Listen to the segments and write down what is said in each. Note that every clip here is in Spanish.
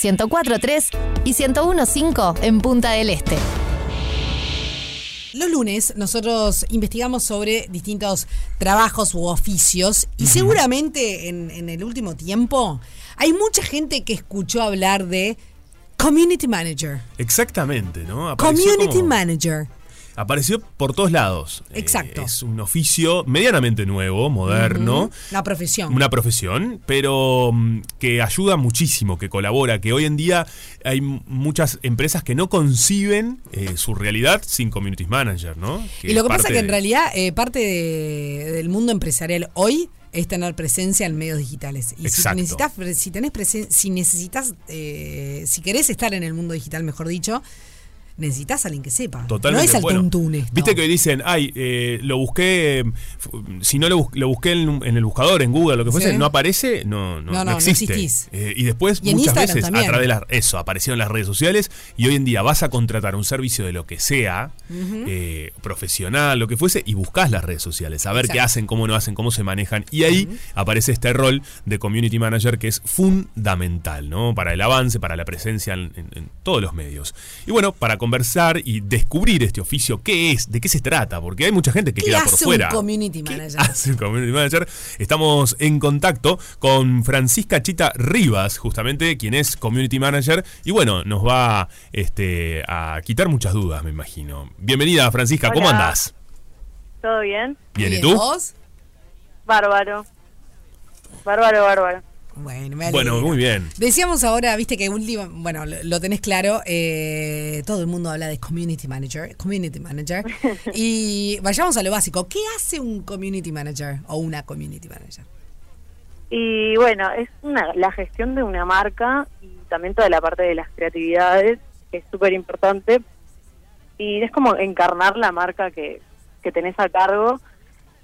104.3 y 101.5 en Punta del Este. Los lunes nosotros investigamos sobre distintos trabajos u oficios y seguramente en, en el último tiempo hay mucha gente que escuchó hablar de Community Manager. Exactamente, ¿no? Apareció Community como- Manager. Apareció por todos lados. Eh, Exacto. es un oficio medianamente nuevo, moderno. Una profesión. Una profesión, pero mm, que ayuda muchísimo, que colabora, que hoy en día hay muchas empresas que no conciben eh, su realidad sin community manager, ¿no? y lo es que pasa parte que en realidad eh, parte de- del mundo empresarial hoy es tener presencia en medios digitales. Y si Exacto. necesitas, si tenés presen- si necesitas, eh, si querés estar en el mundo digital, mejor dicho, necesitas a alguien que sepa. Totalmente. no es al bueno, tuntún esto. Viste que hoy dicen, ay, eh, lo busqué, si no lo, bus- lo busqué en, en el buscador, en Google, lo que fuese, Sí. no aparece, no, no, No, no, existe. existís. Eh, y después, Y muchas veces, también. a través de las, eso, aparecieron las redes sociales y hoy en día vas a contratar un servicio de lo que sea, eh, profesional, lo que fuese, y buscas las redes sociales, a ver qué hacen, cómo no hacen, cómo se manejan. Y ahí aparece este rol de community manager que es fundamental, ¿no? Para el avance, para la presencia en, en- en todos los medios. Y bueno, para conversar y descubrir este oficio, ¿qué es? ¿De qué se trata? Porque hay mucha gente que ¿Qué queda por hace fuera. un community ¿Qué manager? hace un community manager? Estamos en contacto con Francisca Chita Rivas, justamente, quien es community manager. Y bueno, nos va este, a quitar muchas dudas, me imagino. Bienvenida, Francisca, ¿cómo andás? ¿Todo bien? Bien, ¿y tú? ¿vos? Bárbaro. Bárbaro, bárbaro. Bueno, me Bueno, alegra. muy bien. Decíamos ahora, viste que último, bueno, lo, lo tenés claro, eh, todo el mundo habla de community manager, community manager, y vayamos a lo básico. ¿Qué hace un community manager o una community manager? Y bueno, es una, la gestión de una marca y también toda la parte de las creatividades, que es súper importante. Y es como encarnar la marca que, que tenés a cargo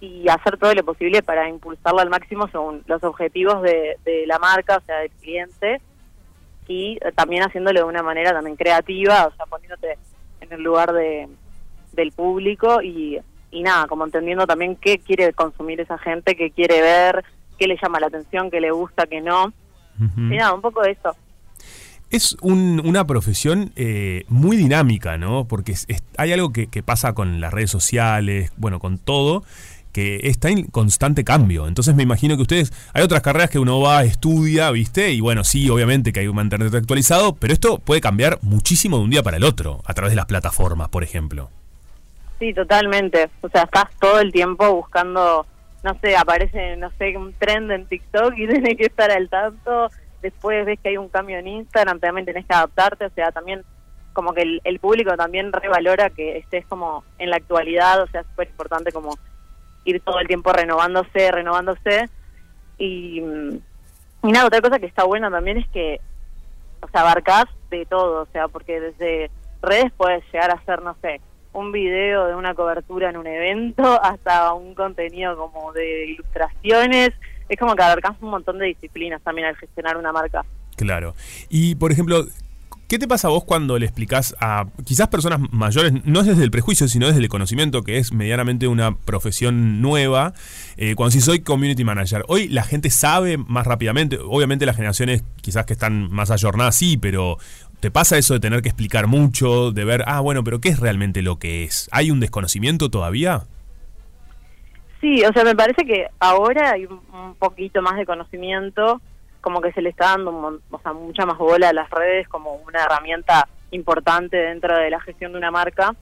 y hacer todo lo posible para impulsarla al máximo según los objetivos de, de la marca, o sea, del cliente, y eh, también haciéndolo de una manera también creativa, o sea, poniéndote en el lugar de, del público y, y nada, como entendiendo también qué quiere consumir esa gente, qué quiere ver, qué le llama la atención, qué le gusta, qué no. Ujú. Y nada, un poco de eso. Es un- una profesión eh, muy dinámica, ¿no? Porque es- es- hay algo que, que pasa con las redes sociales, bueno, con todo, que está en constante cambio. Entonces me imagino que ustedes, hay otras carreras que uno va, estudia, ¿viste? Y bueno, sí, obviamente que hay que mantenerte actualizado, pero esto puede cambiar muchísimo de un día para el otro, a través de las plataformas, por ejemplo. Sí, totalmente. O sea, estás todo el tiempo buscando, no sé, aparece, no sé, un trend en TikTok y tenés que estar al tanto. Después ves que hay un cambio en Instagram, también tenés que adaptarte. O sea, también como que el, el público también revalora que estés como en la actualidad. O sea, es súper importante como ir todo el tiempo renovándose, renovándose. Y, mm, nada, otra cosa que está buena también es que, o abarcás de todo. O sea, porque desde redes puedes llegar a hacer, no sé, un video de una cobertura en un evento hasta un contenido como de ilustraciones. Es como que abarcás un montón de disciplinas también al gestionar una marca. Claro. Y, por ejemplo, ¿qué te pasa a vos cuando le explicás a quizás personas mayores, no es desde el prejuicio, sino desde el conocimiento, que es medianamente una profesión nueva, eh, cuando si soy community manager? Hoy la gente sabe más rápidamente, obviamente las generaciones quizás que están más ayornadas, sí, pero ¿te pasa eso de tener que explicar mucho, de ver, ah, bueno, pero ¿qué es realmente lo que es? ¿Hay un desconocimiento todavía? Sí, o sea, me parece que ahora hay un un poquito más de conocimiento, como que se le está dando un o sea, mucha más bola a las redes como una herramienta importante dentro de la gestión de una marca.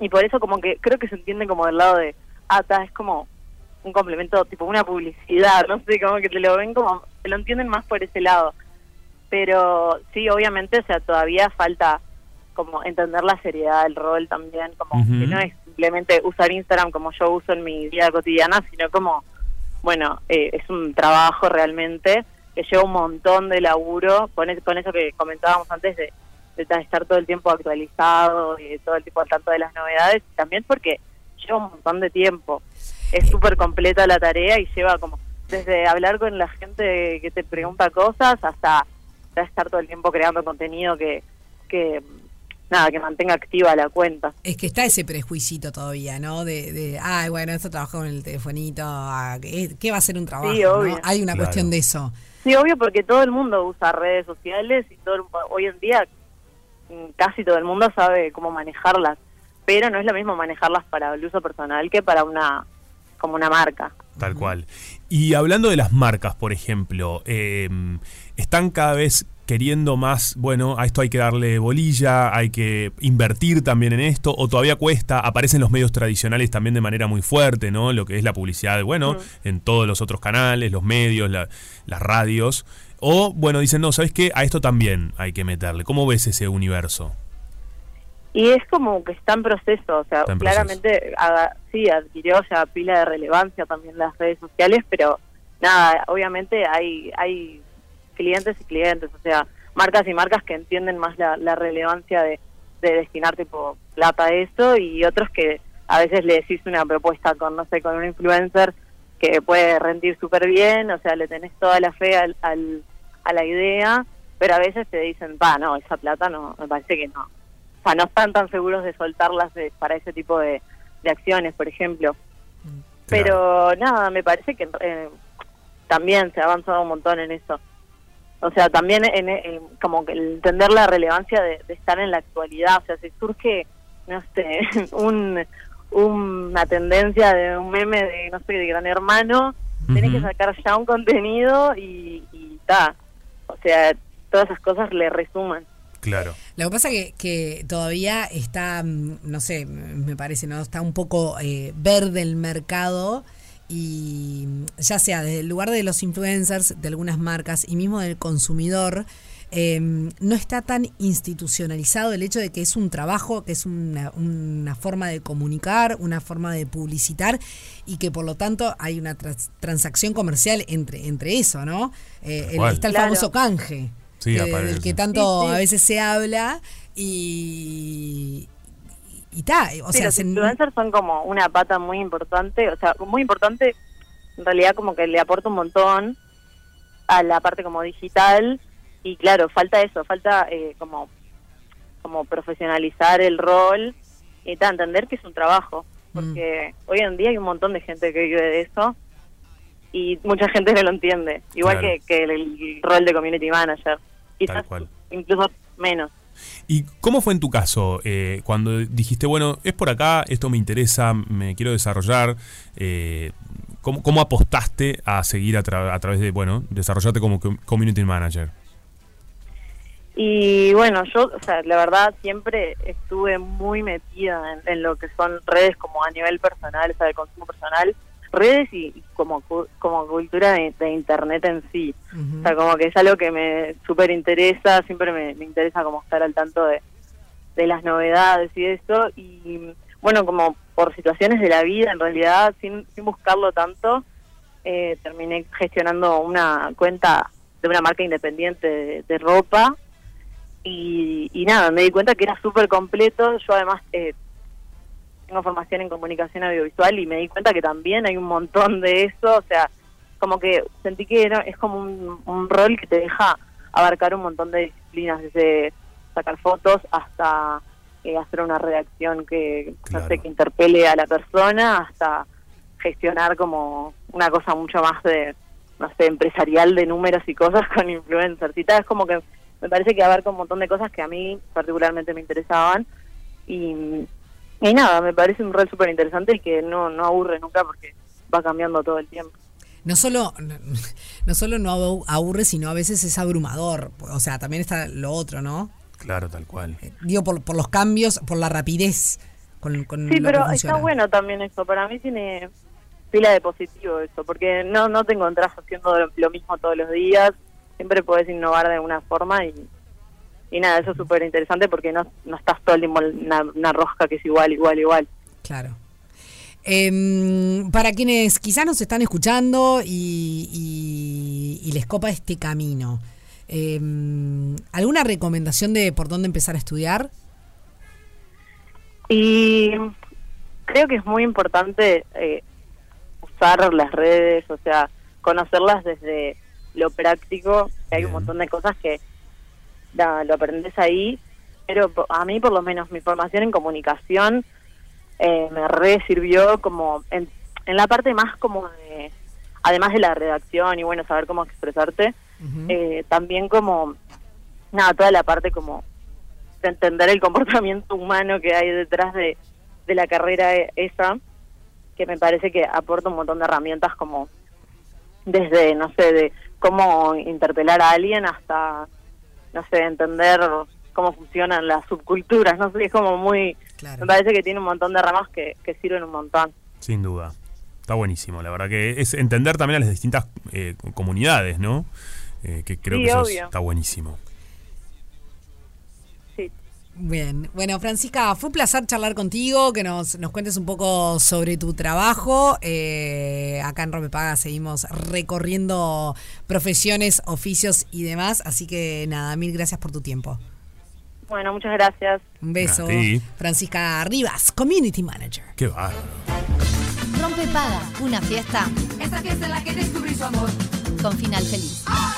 Y por eso como que creo que se entiende como del lado de, ah, ta, es como un complemento, tipo una publicidad, no sé, como que te lo ven como, te lo entienden más por ese lado. Pero sí, obviamente, o sea, todavía falta como entender la seriedad del rol también, como que no es simplemente usar Instagram como yo uso en mi vida cotidiana, sino como, bueno, eh, es un trabajo realmente que lleva un montón de laburo, con, es- con eso que comentábamos antes de, de ta- estar todo el tiempo actualizado y todo el tiempo al tanto de las novedades, también porque lleva un montón de tiempo. Es súper completa la tarea y lleva como desde hablar con la gente que te pregunta cosas hasta, hasta estar todo el tiempo creando contenido que, que nada, que mantenga activa la cuenta. Es que está ese prejuicito todavía, ¿no? De, de ay, bueno, esto trabaja con el telefonito, ah, ¿qué, va a ser un trabajo? Sí, no? obvio. Hay una Claro. cuestión de eso. Sí, obvio, porque todo el mundo usa redes sociales y todo el- hoy en día mm, casi todo el mundo sabe cómo manejarlas, pero no es lo mismo manejarlas para el uso personal que para una como una marca. Tal cual. Y hablando de las marcas, por ejemplo, eh, están cada vez queriendo más, bueno, a esto hay que darle bolilla, hay que invertir también en esto, o todavía cuesta, aparecen los medios tradicionales también de manera muy fuerte, ¿no? Lo que es la publicidad, bueno, en todos los otros canales, los medios, la- las radios. O, bueno, dicen, no, ¿sabes qué? A esto también hay que meterle. ¿Cómo ves ese universo? Y es como que está en proceso, o sea, claramente haga- sí adquirió ya pila de relevancia también las redes sociales, pero nada, obviamente hay hay clientes y clientes, o sea, marcas y marcas que entienden más la, la relevancia de, de destinar tipo plata a eso y otros que a veces le decís una propuesta con, no sé, con un influencer que puede rendir súper bien, o sea, le tenés toda la fe al, al- a la idea, pero a veces te dicen, va, no, esa plata no, me parece que no. O sea, no están tan seguros de soltarlas de- para ese tipo de, de acciones, por ejemplo. Pero nada, me parece que eh, también se ha avanzado un montón en eso. O sea, también en, en- como que el entender la relevancia de, de estar en la actualidad. O sea, si surge, no sé, un, una tendencia de un meme de, no sé, de Gran Hermano, tenés que Ujú. sacar ya un contenido y y ta. O sea, todas esas cosas le resuman. Claro. Lo que pasa que, que todavía está, mm, no sé, me parece, ¿no? Está un poco eh, verde el mercado y ya sea desde el lugar de los influencers, de algunas marcas y mismo del consumidor, eh, no está tan institucionalizado el hecho de que es un trabajo, que es una, una forma de comunicar, una forma de publicitar y que por lo tanto hay una trans- transacción comercial entre, entre eso, ¿no? Eh, el- está el Claro. famoso canje. Sí, que- del que tanto Sí, sí. a veces se habla y y ta, o Sí, sea, los se- influencers son como una pata muy importante, o sea, muy importante, en realidad como que le aporta un montón a la parte como digital y claro, falta eso, falta eh, como como profesionalizar el rol y ta, entender que es un trabajo, porque hoy en día hay un montón de gente que vive de eso y mucha gente no lo entiende, igual Claro. que, que el, el rol de community manager, quizás cual. incluso menos. ¿Y cómo fue en tu caso eh, cuando dijiste, bueno, es por acá, esto me interesa, me quiero desarrollar? Eh, ¿cómo, cómo apostaste a seguir a, tra- a través de, bueno, desarrollarte como com- community manager? Y bueno, yo, o sea, la verdad siempre estuve muy metida en, en lo que son redes como a nivel personal, o sea, de consumo personal, redes y, y como como cultura de, de internet en sí. O sea, como que es algo que me súper interesa, siempre me, me interesa como estar al tanto de, de las novedades y eso. Y bueno, como por situaciones de la vida, en realidad, sin, sin buscarlo tanto, eh, terminé gestionando una cuenta de una marca independiente de, de ropa. Y, y nada, me di cuenta que era súper completo. Yo además eh, tengo formación en comunicación audiovisual y me di cuenta que también hay un montón de eso. O sea, como que sentí que era, es como un, un rol que te deja abarcar un montón de disciplinas, desde sacar fotos hasta eh, hacer una redacción que, no sé, que interpele a la persona, hasta gestionar como una cosa mucho más de, no sé, empresarial de números y cosas con influencers y tal. Es como que me parece que abarca un montón de cosas que a mí particularmente me interesaban y, y nada, me parece un rol súper interesante y que no, no aburre nunca porque va cambiando todo el tiempo. no solo no solo no abu- aburre, sino a veces es abrumador. O sea, también está lo otro, ¿no? Claro, tal cual. Digo, por, por los cambios, por la rapidez con, con Sí, lo pero que está bueno también eso. Para mí tiene pila de positivo eso, porque no no te encontrás haciendo lo, lo mismo todos los días. Siempre podés innovar de alguna forma y, y nada, eso es súper interesante porque no, no estás todo el tiempo en una, una rosca que es igual, igual, igual. Claro. Em, para quienes quizás nos están escuchando y, y- y les copa este camino, em, ¿alguna recomendación de por dónde empezar a estudiar? Y creo que es muy importante eh, usar las redes, o sea, conocerlas desde lo práctico, hay un montón de cosas que nada, lo aprendes ahí, pero a mí por lo menos mi formación en comunicación eh, me re sirvió como en, en la parte más como de, además de la redacción y bueno, saber cómo expresarte, eh, también como, nada, toda la parte como de entender el comportamiento humano que hay detrás de, de la carrera e- esa, que me parece que aporta un montón de herramientas como desde, no sé, de cómo interpelar a alguien hasta, no sé, entender cómo funcionan las subculturas, no sé, es como muy, Claro. me parece que tiene un montón de ramas que, que sirven un montón. Sin duda. Está buenísimo, la verdad que es entender también a las distintas eh, comunidades, ¿no? Eh, que creo Sí, que eso obvio. está buenísimo. Bien, bueno Francisca, fue un placer charlar contigo, que nos, nos cuentes un poco sobre tu trabajo. Eh, acá en Romepaga seguimos recorriendo profesiones, oficios y demás, así que nada, mil gracias por tu tiempo. Bueno, muchas gracias. Un beso. A ti. Francisca Rivas, Community Manager. Qué bárbaro. Rompe Paga, una fiesta Esa fiesta en la que descubrí su amor. con final feliz. ¡Oh,